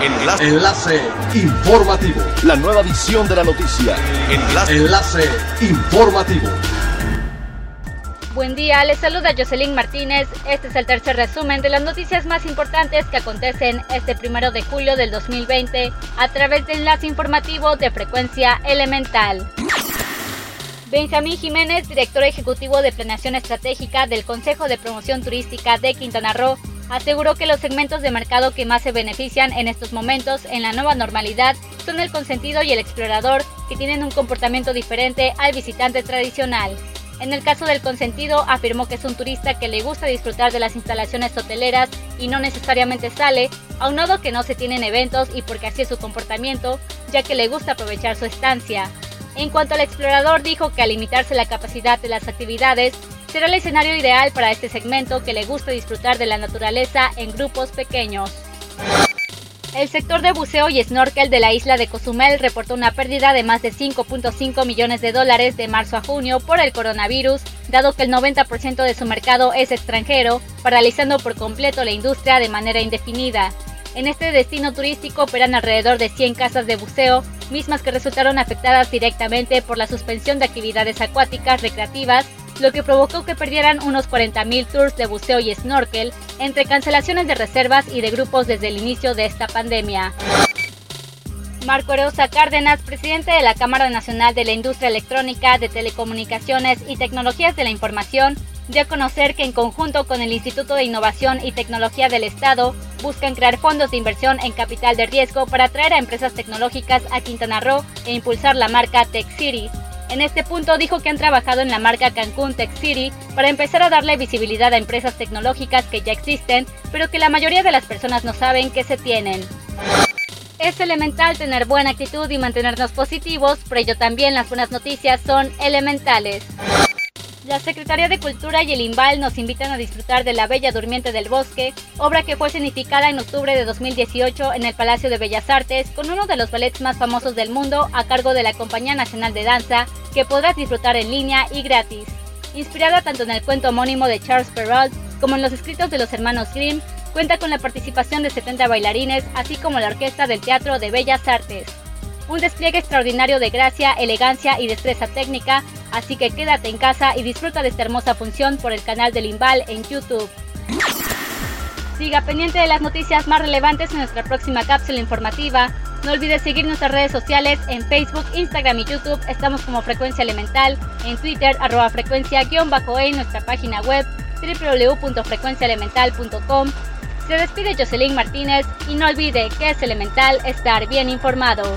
Enlace. Enlace informativo. La nueva edición de la noticia. Enlace. Enlace informativo. Buen día, les saluda Jocelyn Martínez. Este es el tercer resumen de las noticias más importantes que acontecen este primero de julio del 2020 a través de enlace informativo de frecuencia elemental. Benjamín Jiménez, director ejecutivo de Planeación Estratégica del Consejo de Promoción Turística de Quintana Roo, aseguró que los segmentos de mercado que más se benefician en estos momentos en la nueva normalidad son el consentido y el explorador, que tienen un comportamiento diferente al visitante tradicional. En el caso del consentido, afirmó que es un turista que le gusta disfrutar de las instalaciones hoteleras y no necesariamente sale, aunado que no se tienen eventos y porque así es su comportamiento, ya que le gusta aprovechar su estancia. En cuanto al explorador, dijo que al limitarse la capacidad de las actividades, será el escenario ideal para este segmento que le gusta disfrutar de la naturaleza en grupos pequeños. El sector de buceo y snorkel de la isla de Cozumel reportó una pérdida de más de 5.5 millones de dólares de marzo a junio por el coronavirus, dado que el 90% de su mercado es extranjero, paralizando por completo la industria de manera indefinida. En este destino turístico operan alrededor de 100 casas de buceo, mismas que resultaron afectadas directamente por la suspensión de actividades acuáticas recreativas lo que provocó que perdieran unos 40.000 tours de buceo y snorkel entre cancelaciones de reservas y de grupos desde el inicio de esta pandemia. Marco Erosa Cárdenas, presidente de la Cámara Nacional de la Industria Electrónica, de Telecomunicaciones y Tecnologías de la Información, dio a conocer que en conjunto con el Instituto de Innovación y Tecnología del Estado buscan crear fondos de inversión en capital de riesgo para atraer a empresas tecnológicas a Quintana Roo e impulsar la marca Tech City, en este punto dijo que han trabajado en la marca Cancún Tech City para empezar a darle visibilidad a empresas tecnológicas que ya existen, pero que la mayoría de las personas no saben que se tienen. Es elemental tener buena actitud y mantenernos positivos, por ello también las buenas noticias son elementales. La Secretaría de Cultura y el IMBAL nos invitan a disfrutar de La Bella Durmiente del Bosque, obra que fue significada en octubre de 2018 en el Palacio de Bellas Artes con uno de los ballets más famosos del mundo a cargo de la Compañía Nacional de Danza, que podrás disfrutar en línea y gratis. Inspirada tanto en el cuento homónimo de Charles Perrault como en los escritos de los hermanos Grimm, cuenta con la participación de 70 bailarines, así como la Orquesta del Teatro de Bellas Artes. Un despliegue extraordinario de gracia, elegancia y destreza técnica Así que quédate en casa y disfruta de esta hermosa función por el canal del Imbal en YouTube. Siga pendiente de las noticias más relevantes en nuestra próxima cápsula informativa. No olvides seguir nuestras redes sociales en Facebook, Instagram y YouTube. Estamos como Frecuencia Elemental, en Twitter, arroba frecuencia-e, en nuestra página web www.frecuenciaelemental.com. Se despide Jocelyn Martínez y no olvide que es elemental estar bien informado.